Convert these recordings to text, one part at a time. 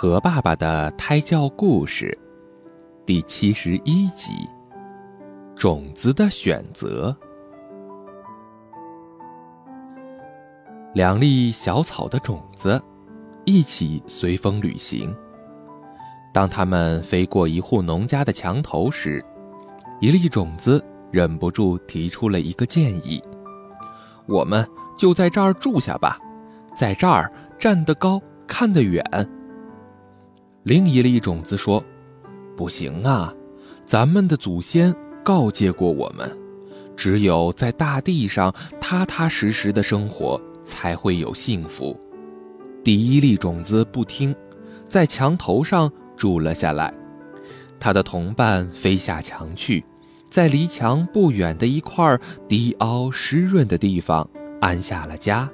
和爸爸的胎教故事，第七十一集：种子的选择。两粒小草的种子一起随风旅行。当它们飞过一户农家的墙头时，一粒种子忍不住提出了一个建议：“我们就在这儿住下吧，在这儿站得高，看得远。”另一粒种子说：“不行啊，咱们的祖先告诫过我们，只有在大地上踏踏实实的生活，才会有幸福。”第一粒种子不听，在墙头上住了下来。他的同伴飞下墙去，在离墙不远的一块低凹湿润的地方安下了家。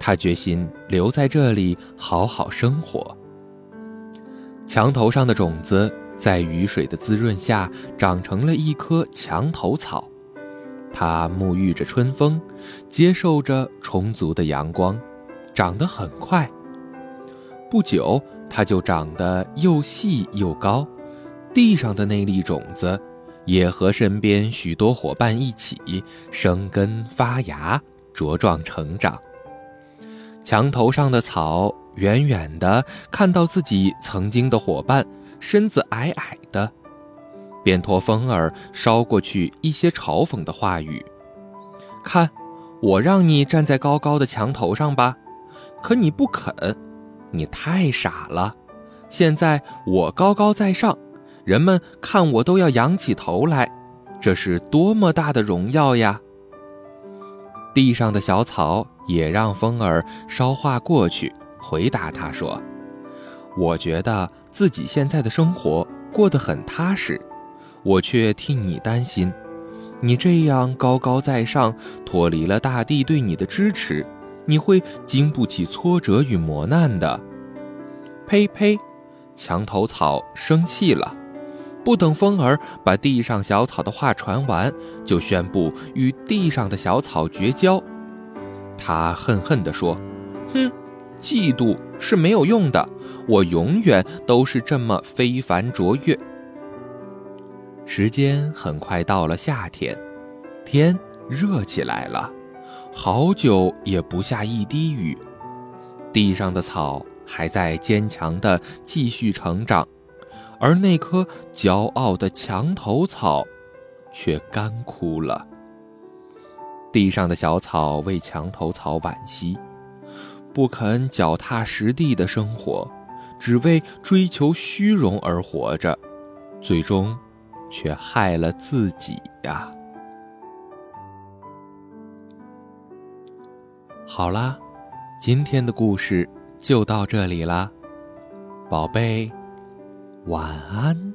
他决心留在这里好好生活。墙头上的种子在雨水的滋润下长成了一棵墙头草，它沐浴着春风，接受着充足的阳光，长得很快。不久，它就长得又细又高。地上的那粒种子，也和身边许多伙伴一起生根发芽，茁壮成长。墙头上的草。远远的看到自己曾经的伙伴身子矮矮的，便托风儿捎过去一些嘲讽的话语。看，我让你站在高高的墙头上吧，可你不肯，你太傻了。现在我高高在上，人们看我都要仰起头来，这是多么大的荣耀呀！地上的小草也让风儿捎话过去。回答他说：“我觉得自己现在的生活过得很踏实，我却替你担心。你这样高高在上，脱离了大地对你的支持，你会经不起挫折与磨难的。”呸呸！墙头草生气了，不等风儿把地上小草的话传完，就宣布与地上的小草绝交。他恨恨地说：“哼！”嫉妒是没有用的，我永远都是这么非凡卓越。时间很快到了夏天，天热起来了，好久也不下一滴雨，地上的草还在坚强地继续成长，而那棵骄傲的墙头草却干枯了。地上的小草为墙头草惋惜。不肯脚踏实地的生活，只为追求虚荣而活着，最终却害了自己呀！好啦，今天的故事就到这里啦，宝贝，晚安。